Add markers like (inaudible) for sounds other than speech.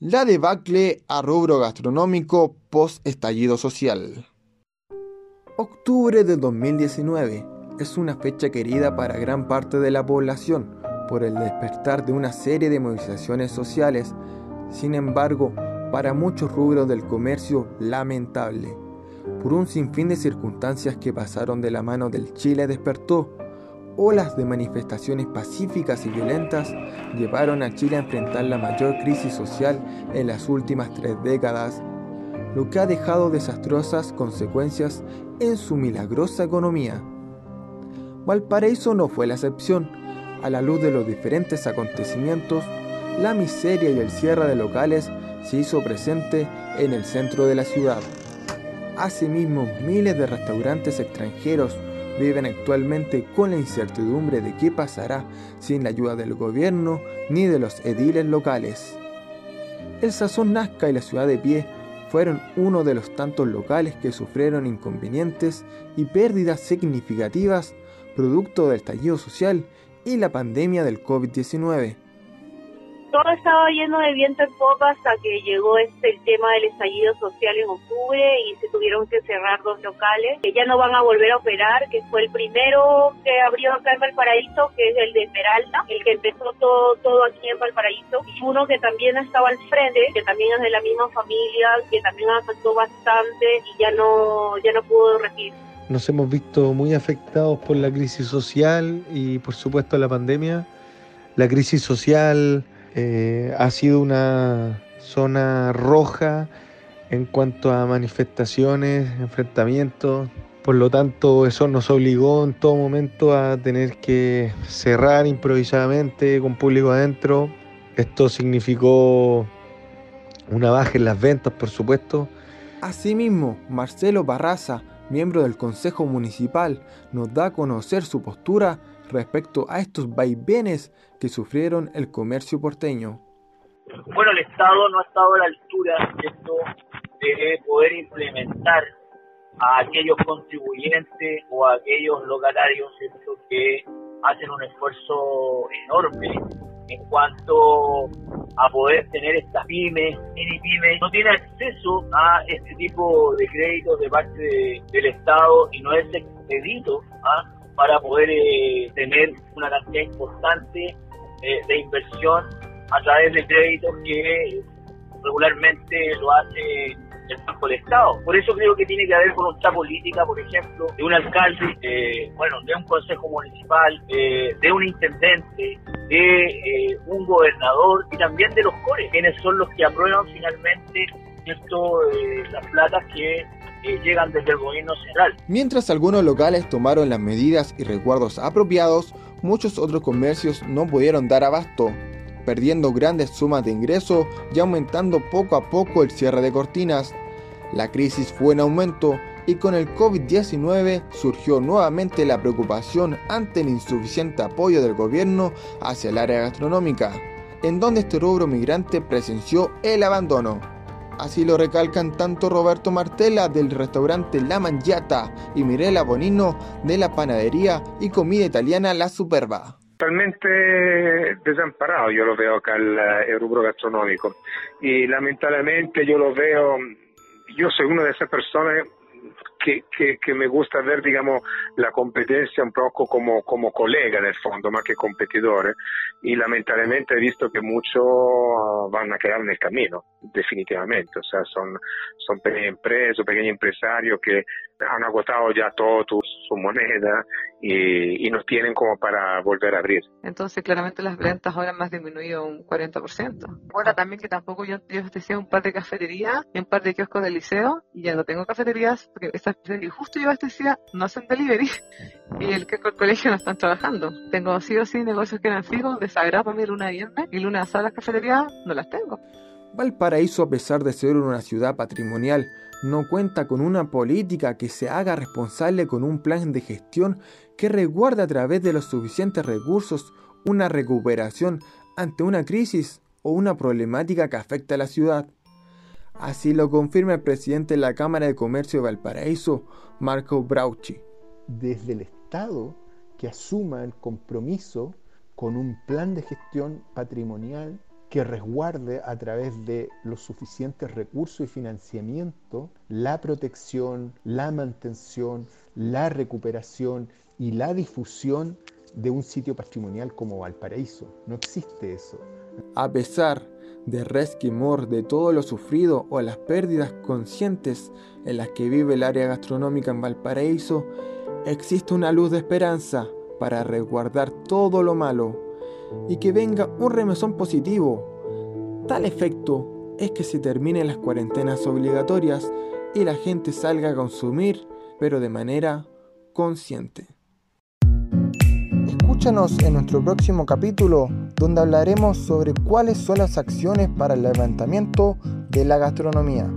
La debacle a rubro gastronómico post-estallido social. Octubre de 2019 es una fecha querida para gran parte de la población por el despertar de una serie de movilizaciones sociales. Sin embargo, para muchos rubros del comercio, lamentable. Por un sinfín de circunstancias que pasaron de la mano del Chile despertó, olas de manifestaciones pacíficas y violentas llevaron a Chile a enfrentar la mayor crisis social en las últimas tres décadas, lo que ha dejado desastrosas consecuencias en su milagrosa economía. Valparaíso no fue la excepción. A la luz de los diferentes acontecimientos, la miseria y el cierre de locales se hizo presente en el centro de la ciudad. Asimismo, miles de restaurantes extranjeros viven actualmente con la incertidumbre de qué pasará sin la ayuda del gobierno ni de los ediles locales. El Sazón Nazca y la Ciudad de Pie fueron uno de los tantos locales que sufrieron inconvenientes y pérdidas significativas producto del estallido social y la pandemia del COVID-19 todo estaba lleno de viento en popa hasta que llegó este el tema del estallido social en octubre y se tuvieron que cerrar dos locales que ya no van a volver a operar, que fue el primero que abrió acá en Valparaíso, que es el de Peralta, el que empezó todo, todo aquí en Valparaíso, y uno que también estaba al frente, que también es de la misma familia, que también afectó bastante y ya no, ya no pudo recibir. Nos hemos visto muy afectados por la crisis social y por supuesto la pandemia. La crisis social eh, ha sido una zona roja en cuanto a manifestaciones, enfrentamientos. Por lo tanto, eso nos obligó en todo momento a tener que cerrar improvisadamente con público adentro. Esto significó una baja en las ventas, por supuesto. Asimismo, Marcelo Barraza, miembro del Consejo Municipal, nos da a conocer su postura respecto a estos vaivenes que sufrieron el comercio porteño. Bueno, el Estado no ha estado a la altura de poder implementar a aquellos contribuyentes o a aquellos locatarios que hacen un esfuerzo enorme en cuanto a poder tener estas pymes, mini pymes, no tiene acceso a este tipo de créditos de parte del Estado y no es expedito ¿ah? Para poder eh, tener una cantidad importante eh, de inversión a través de créditos que regularmente lo hace el Banco del Estado. Por eso creo que tiene que haber voluntad política, por ejemplo, de un alcalde, eh, bueno, de un consejo municipal, de un intendente, de un gobernador y también de los core, quienes son los que aprueban finalmente esto, las platas que llegan desde el gobierno central. Mientras algunos locales tomaron las medidas y recuerdos apropiados, muchos otros comercios no pudieron dar abasto, perdiendo grandes sumas de ingreso y aumentando poco a poco el cierre de cortinas. La crisis fue en aumento y con el COVID-19 surgió nuevamente la preocupación ante el insuficiente apoyo del gobierno hacia el área gastronómica, en donde este rubro migrante presenció el abandono. Así lo recalcan tanto Roberto Martela del restaurante La Mangiata y Mirela Bonino de la panadería y comida italiana La Superba. Totalmente desamparado yo lo veo acá el, el rubro gastronómico y lamentablemente yo lo veo, yo soy una de esas personas que, que, que, me gusta ver, digamos, la competencia un poco como, como colega nel fondo, más que competidores. Y lamentablemente he visto que muchos van a quedar en el camino, definitivamente. O sea, son, son pequeñas empresas, pequeños empresarios que han agotado ya todo su moneda y, no tienen como para volver a abrir. Entonces, claramente las ventas ahora han disminuido un 40%. Ahora también que tampoco yo, yo decía un par de cafeterías y un par de kioscos del liceo y ya no tengo cafeterías porque esas y justo yo abastecía no hacen delivery (laughs) y el que el colegio no están trabajando. Tengo sí o sí negocios que eran fijos, de sagrado para mí luna viernes y luna a las cafeterías no las tengo. Valparaíso, a pesar de ser una ciudad patrimonial, no cuenta con una política que se haga responsable con un plan de gestión que resguarde a través de los suficientes recursos una recuperación ante una crisis o una problemática que afecta a la ciudad. Así lo confirma el presidente de la Cámara de Comercio de Valparaíso, Marco Brauchi. Desde el Estado que asuma el compromiso con un plan de gestión patrimonial que resguarde a través de los suficientes recursos y financiamiento la protección, la mantención, la recuperación y la difusión de un sitio patrimonial como Valparaíso. No existe eso. A pesar de resquemor de todo lo sufrido o las pérdidas conscientes en las que vive el área gastronómica en Valparaíso, existe una luz de esperanza para resguardar todo lo malo y que venga un remesón positivo. Tal efecto es que se terminen las cuarentenas obligatorias y la gente salga a consumir, pero de manera consciente. Escúchanos en nuestro próximo capítulo donde hablaremos sobre cuáles son las acciones para el levantamiento de la gastronomía.